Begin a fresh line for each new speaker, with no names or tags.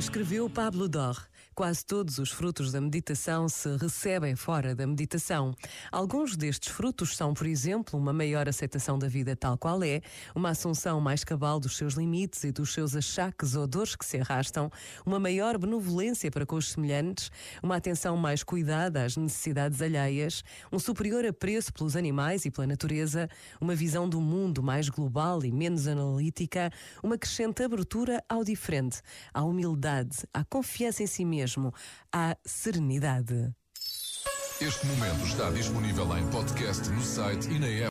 Escreveu Pablo Dor. Quase todos os frutos da meditação se recebem fora da meditação. Alguns destes frutos são, por exemplo, uma maior aceitação da vida tal qual é, uma assunção mais cabal dos seus limites e dos seus achaques ou dores que se arrastam, uma maior benevolência para com os semelhantes, uma atenção mais cuidada às necessidades alheias, um superior apreço pelos animais e pela natureza, uma visão do mundo mais global e menos analítica, uma crescente abertura ao diferente, à humildade, à confiança em si mesmo, à serenidade.
Este momento está disponível em podcast no site e na app.